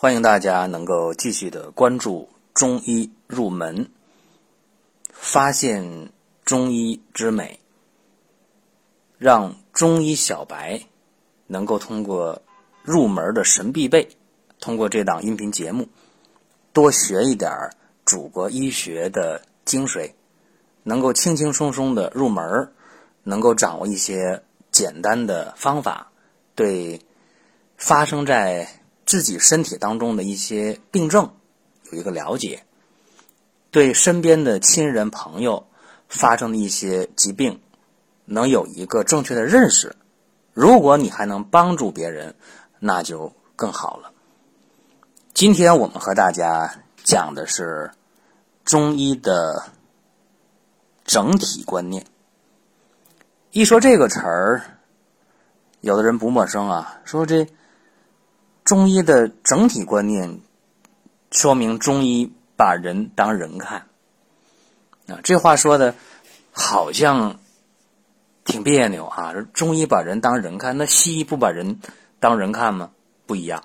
欢迎大家能够继续的关注中医入门，发现中医之美，让中医小白能够通过入门的神必备，通过这档音频节目多学一点祖国医学的精髓，能够轻轻松松的入门，能够掌握一些简单的方法，对发生在自己身体当中的一些病症有一个了解，对身边的亲人朋友发生的一些疾病能有一个正确的认识。如果你还能帮助别人，那就更好了。今天我们和大家讲的是中医的整体观念。一说这个词儿，有的人不陌生啊，说这。中医的整体观念，说明中医把人当人看啊。这话说的好像挺别扭啊。中医把人当人看，那西医不把人当人看吗？不一样，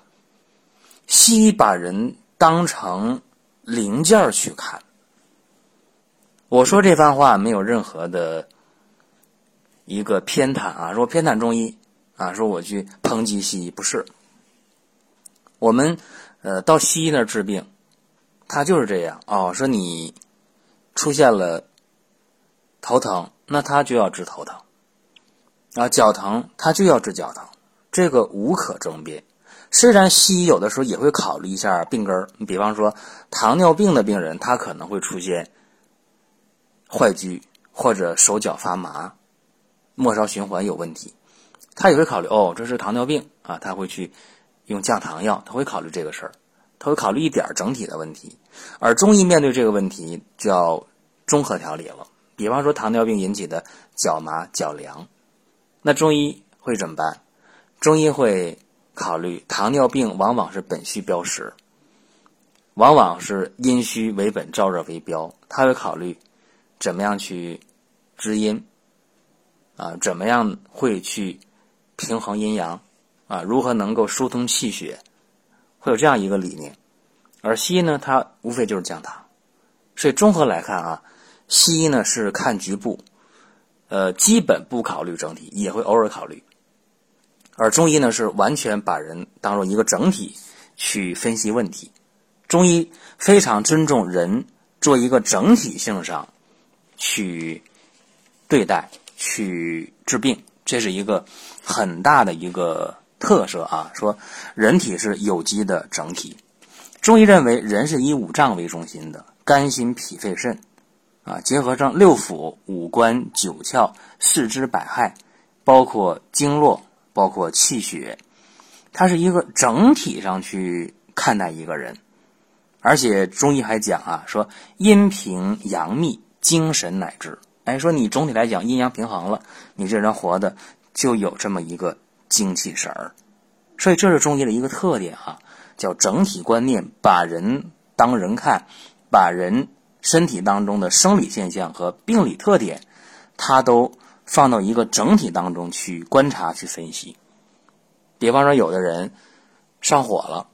西医把人当成零件去看。我说这番话没有任何的一个偏袒啊，说偏袒中医啊，说我去抨击西医，不是。我们，呃，到西医那儿治病，他就是这样哦。说你出现了头疼，那他就要治头疼；啊，脚疼，他就要治脚疼，这个无可争辩。虽然西医有的时候也会考虑一下病根儿，你比方说糖尿病的病人，他可能会出现坏疽或者手脚发麻、末梢循环有问题，他也会考虑哦，这是糖尿病啊，他会去。用降糖药，他会考虑这个事儿，他会考虑一点整体的问题。而中医面对这个问题，就要综合调理了。比方说糖尿病引起的脚麻、脚凉，那中医会怎么办？中医会考虑糖尿病往往是本虚标实，往往是阴虚为本，燥热为标。他会考虑怎么样去滋阴，啊，怎么样会去平衡阴阳。啊，如何能够疏通气血，会有这样一个理念。而西医呢，它无非就是降糖。所以综合来看啊，西医呢是看局部，呃，基本不考虑整体，也会偶尔考虑。而中医呢是完全把人当做一个整体去分析问题。中医非常尊重人做一个整体性上去对待、去治病，这是一个很大的一个。特色啊，说人体是有机的整体。中医认为，人是以五脏为中心的，肝、心、脾、肺、肾，啊，结合上六腑、五官、九窍、四肢百骸，包括经络，包括气血，它是一个整体上去看待一个人。而且中医还讲啊，说阴平阳秘，精神乃至。哎，说你总体来讲阴阳平衡了，你这人活的就有这么一个。精气神儿，所以这是中医的一个特点啊，叫整体观念，把人当人看，把人身体当中的生理现象和病理特点，它都放到一个整体当中去观察、去分析。比方说，有的人上火了，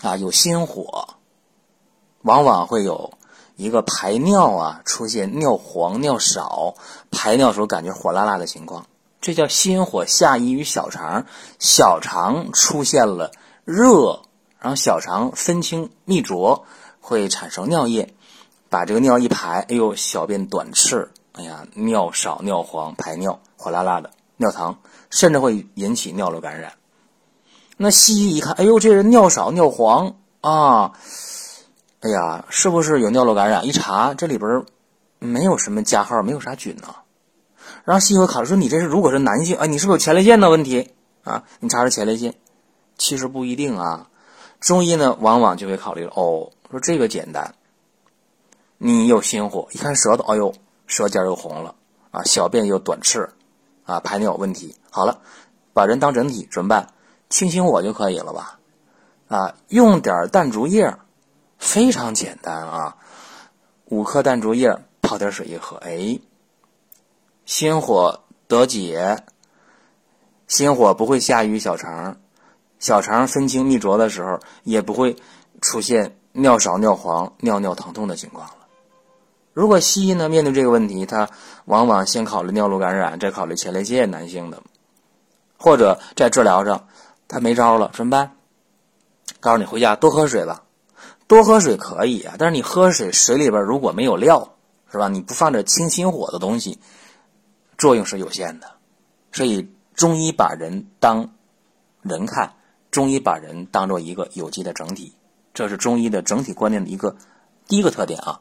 啊，有心火，往往会有一个排尿啊，出现尿黄、尿少，排尿时候感觉火辣辣的情况。这叫心火下移于小肠，小肠出现了热，然后小肠分清泌浊，会产生尿液，把这个尿一排，哎呦，小便短赤，哎呀，尿少尿黄，排尿火辣辣的，尿疼，甚至会引起尿路感染。那西医一看，哎呦，这人尿少尿黄啊，哎呀，是不是有尿路感染？一查，这里边没有什么加号，没有啥菌呢。然后西医会考虑说：“你这是如果是男性，啊，你是不是有前列腺的问题啊？你查查前列腺，其实不一定啊。中医呢，往往就会考虑。哦，说这个简单，你有心火，一看舌头，哎呦，舌尖又红了啊，小便又短赤啊，排尿有问题。好了，把人当整体怎么办？清心火就可以了吧？啊，用点淡竹叶，非常简单啊，五克淡竹叶泡点水一喝，哎。”心火得解，心火不会下于小肠，小肠分清泌浊的时候，也不会出现尿少、尿黄、尿尿疼痛的情况。如果西医呢面对这个问题，他往往先考虑尿路感染，再考虑前列腺男性的，或者在治疗上他没招了，怎么办？告诉你回家多喝水吧，多喝水可以啊，但是你喝水水里边如果没有料，是吧？你不放点清心火的东西，作用是有限的。所以中医把人当人看，中医把人当做一个有机的整体，这是中医的整体观念的一个第一个特点啊。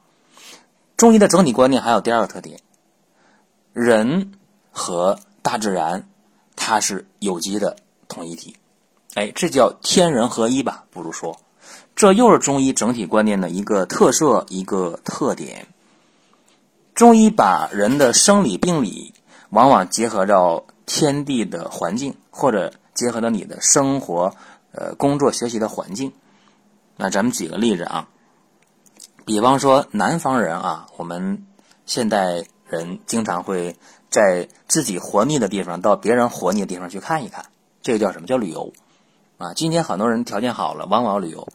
中医的整体观念还有第二个特点，人和大自然它是有机的统一体，哎，这叫天人合一吧？不如说，这又是中医整体观念的一个特色，一个特点。中医把人的生理病理往往结合到天地的环境，或者结合到你的生活、呃工作、学习的环境。那咱们举个例子啊。比方说，南方人啊，我们现代人经常会在自己活腻的地方到别人活腻的地方去看一看，这个叫什么叫旅游啊？今天很多人条件好了，往往旅游。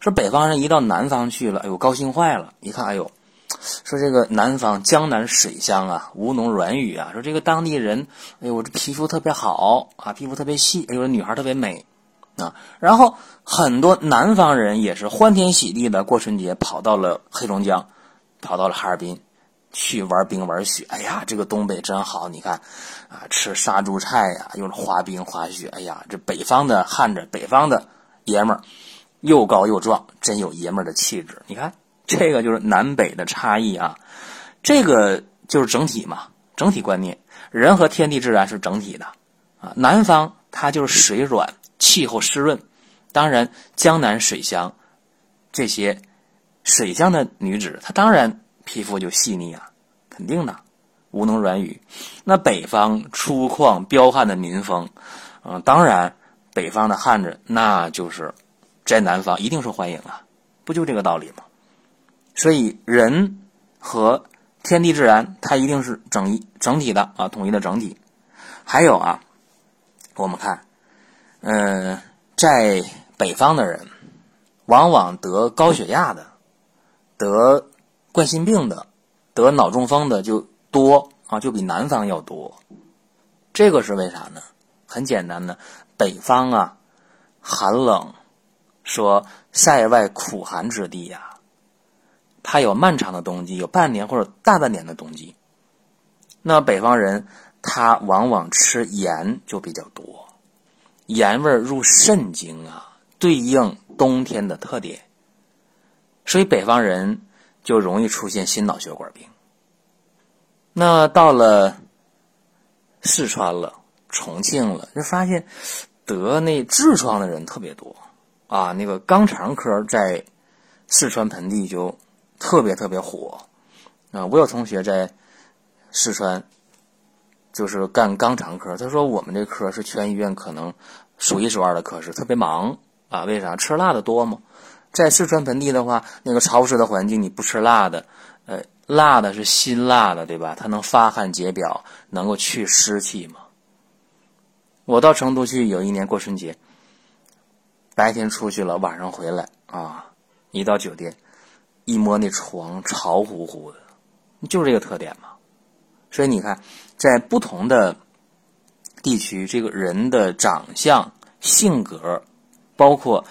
说北方人一到南方去了，哎呦，高兴坏了！一看，哎呦，说这个南方江南水乡啊，吴侬软语啊，说这个当地人，哎呦，我这皮肤特别好啊，皮肤特别细，哎呦，女孩特别美。啊，然后很多南方人也是欢天喜地的过春节，跑到了黑龙江，跑到了哈尔滨，去玩冰玩雪。哎呀，这个东北真好，你看，啊，吃杀猪菜呀，又是滑冰滑雪。哎呀，这北方的汉子，北方的爷们儿，又高又壮，真有爷们儿的气质。你看，这个就是南北的差异啊，这个就是整体嘛，整体观念，人和天地自然是整体的啊。南方它就是水软。气候湿润，当然江南水乡，这些水乡的女子，她当然皮肤就细腻啊，肯定的，吴侬软语。那北方粗犷彪悍的民风，嗯，当然北方的汉子，那就是在南方一定受欢迎啊，不就这个道理吗？所以人和天地自然，它一定是整一整体的啊，统一的整体。还有啊，我们看。嗯，在北方的人，往往得高血压的、得冠心病的、得脑中风的就多啊，就比南方要多。这个是为啥呢？很简单的，北方啊，寒冷，说塞外苦寒之地呀，它有漫长的冬季，有半年或者大半年的冬季。那北方人他往往吃盐就比较多。盐味入肾经啊，对应冬天的特点，所以北方人就容易出现心脑血管病。那到了四川了、重庆了，就发现得那痔疮的人特别多啊。那个肛肠科在四川盆地就特别特别火啊。我有同学在四川。就是干肛肠科，他说我们这科是全医院可能数一数二的科室，特别忙啊。为啥？吃辣的多吗？在四川盆地的话，那个潮湿的环境，你不吃辣的，呃，辣的是辛辣的，对吧？它能发汗解表，能够去湿气嘛。我到成都去有一年过春节，白天出去了，晚上回来啊，一到酒店，一摸那床潮乎乎的，就是这个特点嘛。所以你看，在不同的地区，这个人的长相、性格，包括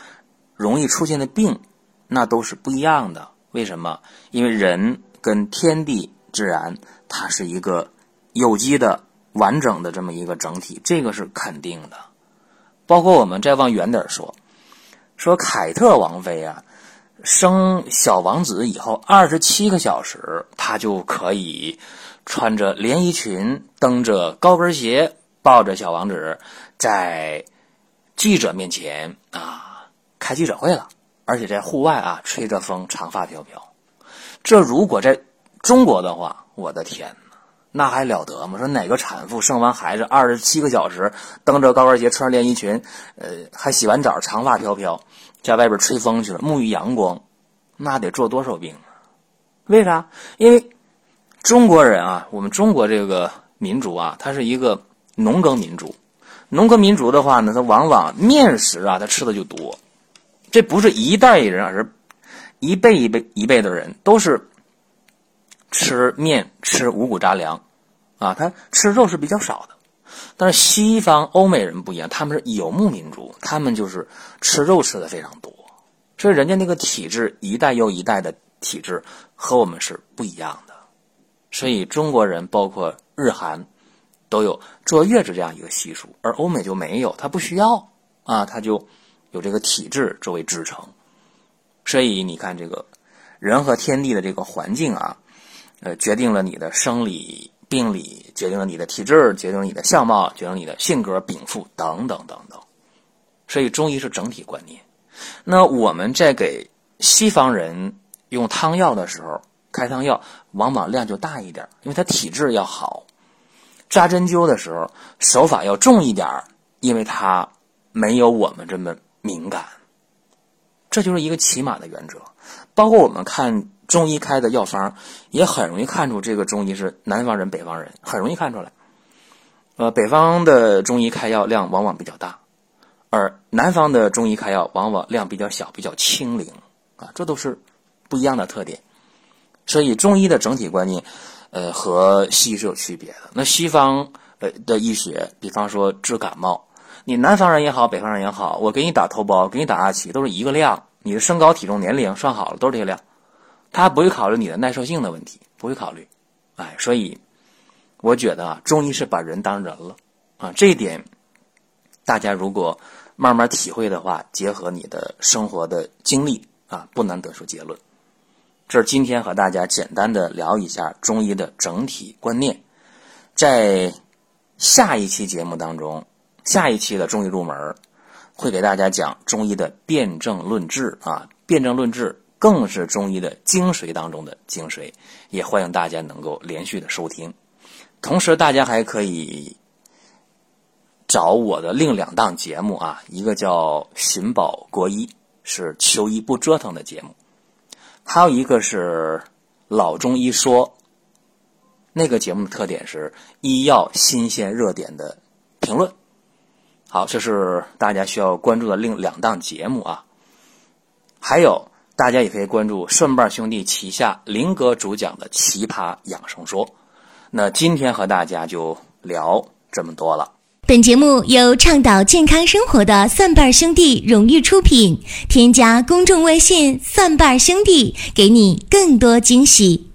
容易出现的病，那都是不一样的。为什么？因为人跟天地自然，它是一个有机的、完整的这么一个整体，这个是肯定的。包括我们再往远点说，说凯特王妃啊，生小王子以后二十七个小时，他就可以。穿着连衣裙，蹬着高跟鞋，抱着小王子，在记者面前啊开记者会了，而且在户外啊吹着风，长发飘飘。这如果在中国的话，我的天，那还了得吗？说哪个产妇生完孩子二十七个小时，蹬着高跟鞋，穿着连衣裙，呃，还洗完澡，长发飘飘，在外边吹风去了，沐浴阳光，那得做多少病？为啥？因为。中国人啊，我们中国这个民族啊，它是一个农耕民族。农耕民族的话呢，他往往面食啊，他吃的就多。这不是一代人，而是一辈一辈一辈的人都是吃面吃五谷杂粮啊，他吃肉是比较少的。但是西方欧美人不一样，他们是游牧民族，他们就是吃肉吃的非常多，所以人家那个体质一代又一代的体质和我们是不一样的。所以中国人包括日韩都有坐月子这样一个习俗，而欧美就没有，他不需要啊，他就有这个体质作为支撑。所以你看，这个人和天地的这个环境啊，呃，决定了你的生理。病理决定了你的体质，决定了你的相貌，决定了你的性格、禀赋等等等等。所以中医是整体观念。那我们在给西方人用汤药的时候，开汤药往往量就大一点，因为他体质要好。扎针灸的时候手法要重一点，因为他没有我们这么敏感。这就是一个起码的原则。包括我们看。中医开的药方也很容易看出这个中医是南方人、北方人，很容易看出来。呃，北方的中医开药量往往比较大，而南方的中医开药往往量比较小、比较轻灵啊，这都是不一样的特点。所以中医的整体观念，呃，和西医是有区别的。那西方呃的医学，比方说治感冒，你南方人也好，北方人也好，我给你打头孢，给你打阿奇，都是一个量，你的身高、体重、年龄算好了，都是这个量。他不会考虑你的耐受性的问题，不会考虑，哎，所以我觉得啊，中医是把人当人了啊，这一点大家如果慢慢体会的话，结合你的生活的经历啊，不难得出结论。这是今天和大家简单的聊一下中医的整体观念，在下一期节目当中，下一期的中医入门会给大家讲中医的辨证论治啊，辨证论治。更是中医的精髓当中的精髓，也欢迎大家能够连续的收听。同时，大家还可以找我的另两档节目啊，一个叫《寻宝国医》，是求医不折腾的节目；还有一个是《老中医说》，那个节目的特点是医药新鲜热点的评论。好，这是大家需要关注的另两档节目啊，还有。大家也可以关注顺瓣兄弟旗下林哥主讲的《奇葩养生说》。那今天和大家就聊这么多了。本节目由倡导健康生活的蒜瓣兄弟荣誉出品。添加公众微信“蒜瓣兄弟”，给你更多惊喜。